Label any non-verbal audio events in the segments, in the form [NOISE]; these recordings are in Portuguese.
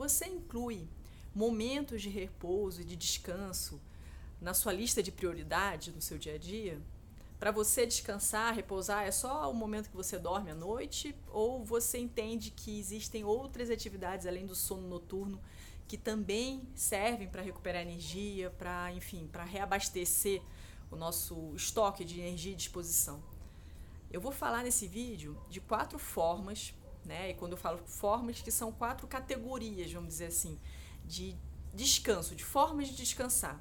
você inclui momentos de repouso e de descanso na sua lista de prioridade no seu dia a dia? Para você descansar, repousar, é só o momento que você dorme à noite? Ou você entende que existem outras atividades além do sono noturno que também servem para recuperar energia, para, enfim, para reabastecer o nosso estoque de energia e disposição? Eu vou falar nesse vídeo de quatro formas, né? E quando eu falo formas, que são quatro categorias, vamos dizer assim, de descanso, de formas de descansar.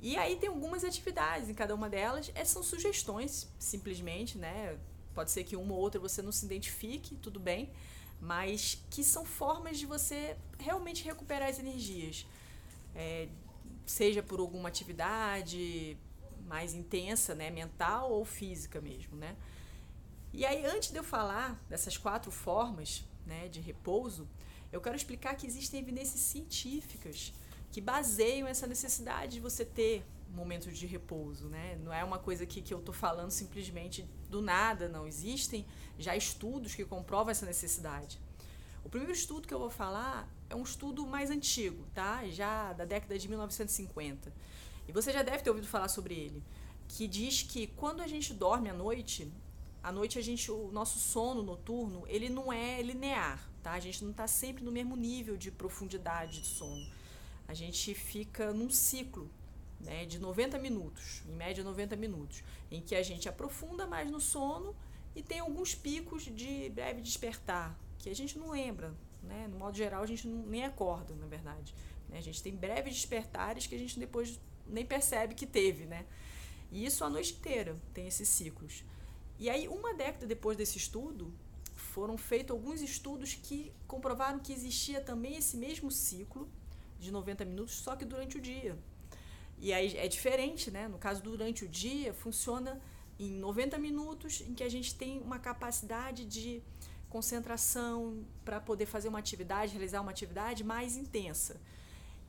E aí tem algumas atividades em cada uma delas, essas são sugestões, simplesmente, né? Pode ser que uma ou outra você não se identifique, tudo bem, mas que são formas de você realmente recuperar as energias. É, seja por alguma atividade mais intensa, né, mental ou física mesmo, né? E aí, antes de eu falar dessas quatro formas né, de repouso, eu quero explicar que existem evidências científicas que baseiam essa necessidade de você ter momentos de repouso, né? Não é uma coisa que, que eu estou falando simplesmente do nada, não. Existem já estudos que comprovam essa necessidade. O primeiro estudo que eu vou falar é um estudo mais antigo, tá? Já da década de 1950. E você já deve ter ouvido falar sobre ele, que diz que quando a gente dorme à noite, à noite a gente, o nosso sono noturno, ele não é linear, tá? A gente não está sempre no mesmo nível de profundidade de sono. A gente fica num ciclo, né, de 90 minutos, em média 90 minutos, em que a gente aprofunda mais no sono e tem alguns picos de breve despertar, que a gente não lembra, né? No modo geral, a gente não, nem acorda, na verdade. Né? A gente tem breves despertares que a gente depois nem percebe que teve, né? E isso a noite inteira tem esses ciclos. E aí, uma década depois desse estudo, foram feitos alguns estudos que comprovaram que existia também esse mesmo ciclo de 90 minutos, só que durante o dia. E aí é diferente, né? No caso, durante o dia, funciona em 90 minutos, em que a gente tem uma capacidade de concentração para poder fazer uma atividade, realizar uma atividade mais intensa.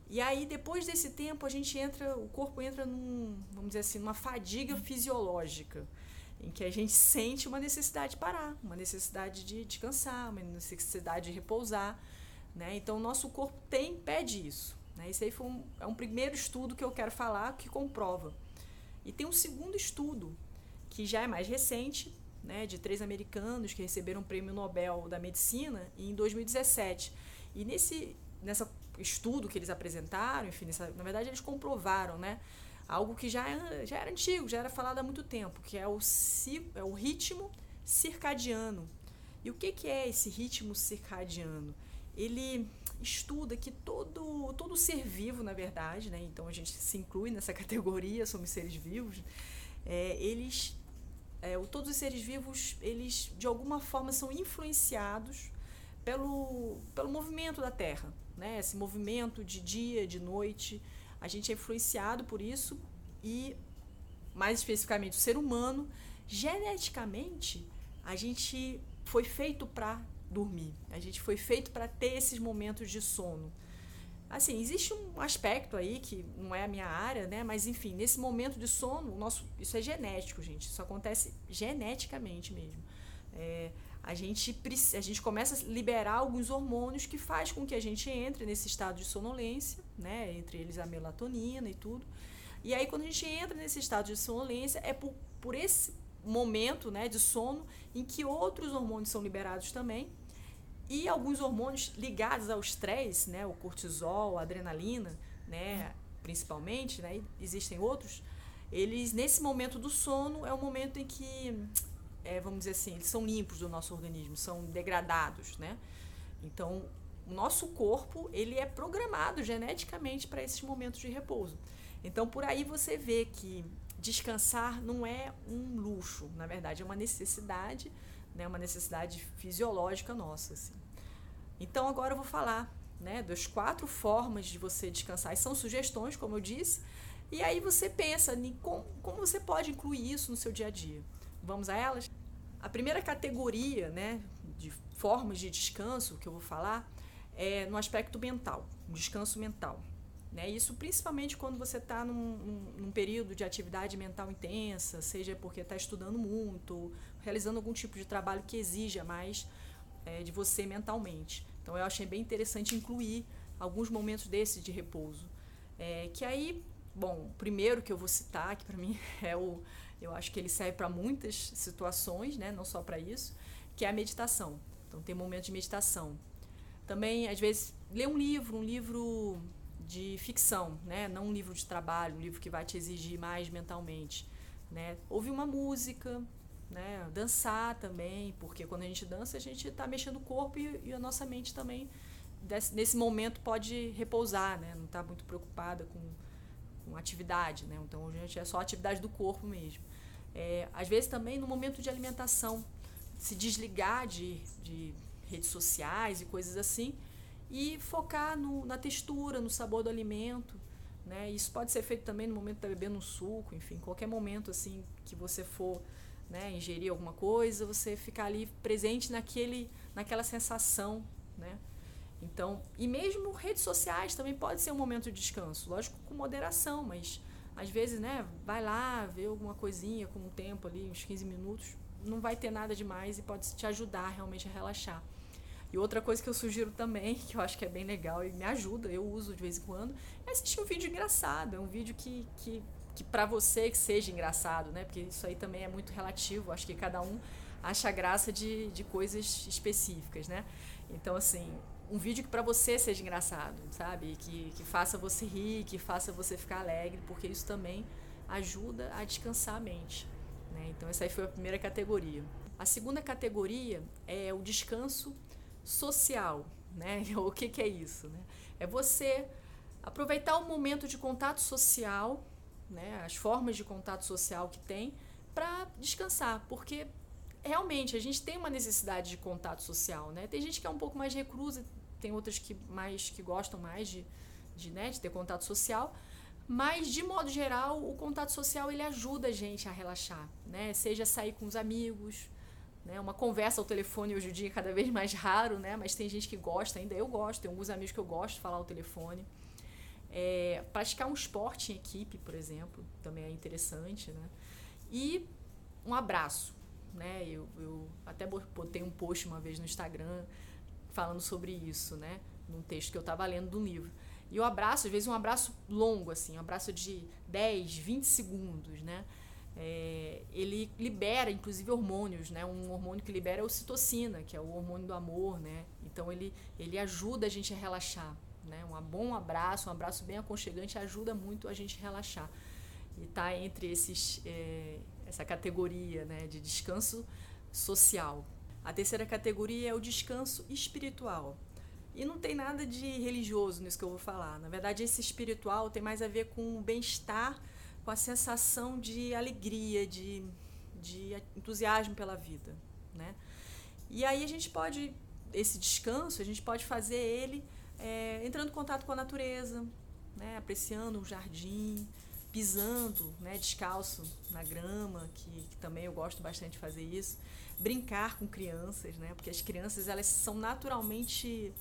E aí, depois desse tempo, a gente entra, o corpo entra num, vamos dizer assim, numa fadiga fisiológica em que a gente sente uma necessidade de parar, uma necessidade de descansar, uma necessidade de repousar, né? Então, o nosso corpo tem, pede isso. Né? Esse aí foi um, é um primeiro estudo que eu quero falar que comprova. E tem um segundo estudo, que já é mais recente, né, de três americanos que receberam o prêmio Nobel da Medicina em 2017. E nesse nessa estudo que eles apresentaram, enfim, nessa, na verdade eles comprovaram, né, algo que já, é, já era antigo, já era falado há muito tempo, que é o, é o ritmo circadiano. E o que, que é esse ritmo circadiano? Ele estuda que todo, todo ser vivo, na verdade, né, então a gente se inclui nessa [LAUGHS] categoria, somos seres vivos, é, eles, é, todos os seres vivos, eles de alguma forma são influenciados pelo, pelo movimento da Terra, né, esse movimento de dia, de noite, a gente é influenciado por isso e, mais especificamente, o ser humano, geneticamente, a gente foi feito para dormir. A gente foi feito para ter esses momentos de sono. Assim, existe um aspecto aí que não é a minha área, né? Mas enfim, nesse momento de sono, nosso, isso é genético, gente. Isso acontece geneticamente mesmo. É, a gente, a gente começa a liberar alguns hormônios que faz com que a gente entre nesse estado de sonolência, né? Entre eles a melatonina e tudo. E aí, quando a gente entra nesse estado de sonolência, é por, por esse momento né, de sono em que outros hormônios são liberados também. E alguns hormônios ligados ao estresse, né, o cortisol, a adrenalina, né, principalmente, né, existem outros, eles nesse momento do sono é o momento em que é, vamos dizer assim, eles são limpos do nosso organismo, são degradados, né? Então, o nosso corpo, ele é programado geneticamente para esses momentos de repouso. Então, por aí você vê que descansar não é um luxo, na verdade, é uma necessidade, né? Uma necessidade fisiológica nossa, assim. Então, agora eu vou falar, né, das quatro formas de você descansar. E são sugestões, como eu disse, e aí você pensa em como, como você pode incluir isso no seu dia a dia. Vamos a elas? A primeira categoria né, de formas de descanso que eu vou falar é no aspecto mental, um descanso mental. Né? Isso principalmente quando você está num, num, num, período de atividade mental intensa, seja porque está estudando muito, realizando algum tipo de trabalho que exija mais é, de você mentalmente. Então eu achei bem interessante incluir alguns momentos desses de repouso. É, que aí, bom, o primeiro que eu vou citar, que para mim [LAUGHS] é o. Eu acho que ele serve para muitas situações, né? não só para isso, que é a meditação. Então tem momentos de meditação. Também, às vezes, ler um livro, um livro de ficção, né? não um livro de trabalho, um livro que vai te exigir mais mentalmente. Né? Ouvir uma música, né? dançar também, porque quando a gente dança, a gente está mexendo o corpo e, a nossa mente também, nesse momento, pode repousar, né? não está muito preocupada com, com atividade. Né? Então, a gente é só atividade do corpo mesmo. É, às vezes também no momento de alimentação, se desligar de, de redes sociais e coisas assim e focar no, na textura, no sabor do alimento. Né? Isso pode ser feito também no momento de bebendo um suco, enfim, qualquer momento assim que você for né, ingerir alguma coisa, você ficar ali presente naquele, naquela sensação, né? Então, e mesmo redes sociais também pode ser um momento de descanso, lógico com moderação, mas às vezes, né, vai lá, vê alguma coisinha com um tempo ali, uns 15 minutos, não vai ter nada demais e pode te ajudar realmente a relaxar. E outra coisa que eu sugiro também, [LAUGHS] que eu acho que é bem legal e me ajuda, eu uso de vez em quando, é assistir um vídeo engraçado. É um vídeo que, que, que para você que seja engraçado, né? Porque isso aí também é muito relativo. Acho que cada um acha graça de, de coisas específicas, né? Então, assim, um vídeo que para você seja engraçado, sabe? Que, que faça você rir, que faça você ficar alegre, porque isso também ajuda a descansar a mente. Né? Então, essa aí foi a primeira categoria. A segunda categoria é o descanso social. Né? [LAUGHS] O que, que é isso? Né? É você aproveitar o momento de contato social, né? as formas de contato social que tem, para descansar, porque realmente a gente tem uma necessidade de contato social. Né? Tem gente que é um pouco mais reclusa, tem outras que mais que gostam mais de, de, né, de ter contato social, mas, de modo geral, o contato social ele ajuda a gente a relaxar, né? Seja sair com os amigos, né? Uma conversa ao telefone hoje em dia é cada vez mais raro, né? Mas tem gente que gosta ainda. Eu gosto, tem alguns amigos que eu gosto de falar ao telefone. É, praticar um esporte em equipe, por exemplo, também é interessante, né? E um abraço, né? Eu, eu até botei um post uma vez no Instagram falando sobre isso, né? Num texto que eu estava lendo do livro e o abraço, às vezes, um abraço longo, assim, um abraço de 10, 20 segundos, né? É, ele libera, inclusive, hormônios, né? Um hormônio que libera é a ocitocina, que é o hormônio do amor, né? Então, ele, ele ajuda a gente a relaxar, né? Um bom abraço, um abraço bem aconchegante ajuda muito a gente a relaxar. E tá entre esses, é, essa categoria, né? De descanso social. A terceira categoria é o descanso espiritual. E não tem nada de religioso nisso que eu vou falar. Na verdade, esse espiritual tem mais a ver com o bem-estar, com a sensação de alegria, de, de entusiasmo pela vida, né? E aí a gente pode, esse descanso, a gente pode fazer ele é, entrando em contato com a natureza, né? apreciando um jardim, pisando né? descalço na grama, que, que também eu gosto bastante de fazer isso brincar com crianças, né? Porque as crianças elas são naturalmente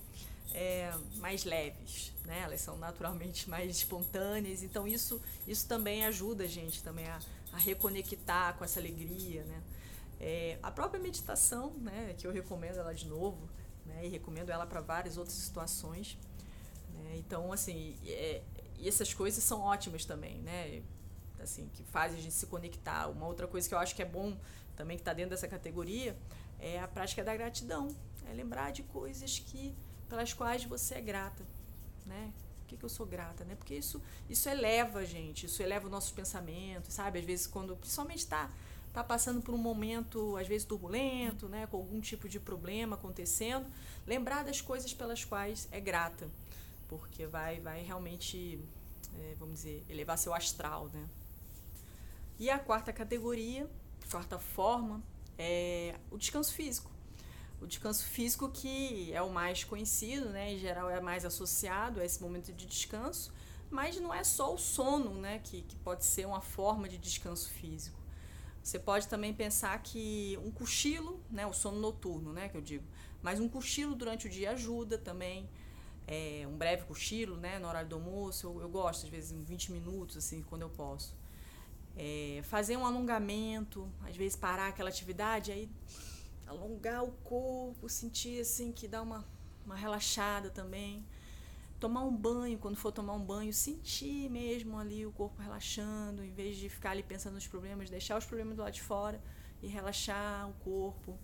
é, mais leves, né? Elas são naturalmente [LAUGHS] mais espontâneas, então isso isso também ajuda a gente também a, a reconectar com essa alegria, né? É, a própria meditação, né? Que eu recomendo ela de novo, né? E recomendo ela para várias outras situações. Né? Então, assim, é, e essas coisas são ótimas também, né? Assim, que fazem a gente se conectar. Uma outra coisa que eu acho que é bom também que está dentro dessa categoria, é a prática da gratidão. É lembrar de coisas que pelas quais você é grata, né? Por que, que eu sou grata, né? Porque isso, isso eleva a gente, isso eleva os nossos pensamentos, sabe? Às vezes quando, principalmente está tá passando por um momento, às vezes turbulento, né? Com algum tipo de problema acontecendo, lembrar das coisas pelas quais é grata, porque vai, vai realmente, é, vamos dizer, elevar seu astral, né? E a quarta categoria quarta forma, é o descanso físico. O descanso físico que é o mais conhecido, né, em geral é mais associado a esse momento de descanso, mas não é só o sono, né, que, que pode ser uma forma de descanso físico. Você pode também pensar que um cochilo, né, o sono noturno, né, que eu digo, mas um cochilo durante o dia ajuda também. É, um breve cochilo, né, no horário do almoço, eu, eu gosto às vezes em 20 minutos, assim, quando eu posso. É, fazer um alongamento, às vezes parar aquela atividade, aí alongar o corpo, sentir assim que dá uma, uma relaxada também. Tomar um banho, quando for tomar um banho, sentir mesmo ali o corpo relaxando, em vez de ficar ali pensando nos problemas, deixar os problemas do lado de fora e relaxar o corpo.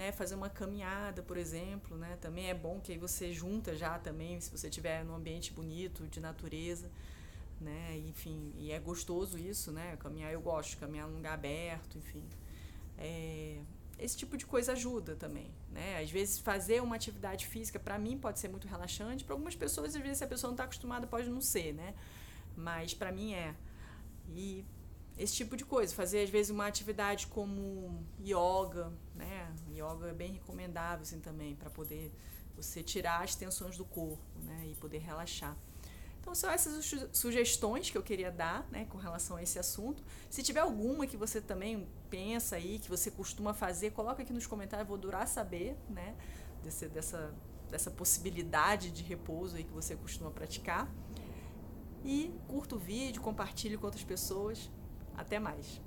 Né, fazer uma caminhada, por exemplo, né, também é bom que aí você junta já também, se você estiver num ambiente bonito, de natureza, né, enfim, e é gostoso isso, né, caminhar eu gosto, caminhar num lugar aberto, enfim, é, esse tipo de coisa ajuda também, né? Às vezes fazer uma atividade física para mim pode ser muito relaxante, para algumas pessoas às vezes se a pessoa não está acostumada pode não ser, né? Mas para mim é. E esse tipo de coisa, fazer às vezes uma atividade como yoga, né? Yoga é bem recomendável assim também para poder você tirar as tensões do corpo, né? E poder relaxar. Então são essas sugestões que eu queria dar, né, com relação a esse assunto. Se tiver alguma que você também pensa aí, que você costuma fazer, coloca aqui nos comentários, vou durar saber, né, desse, dessa, dessa possibilidade de repouso aí que você costuma praticar. E curta o vídeo, compartilhe com outras pessoas. Até mais.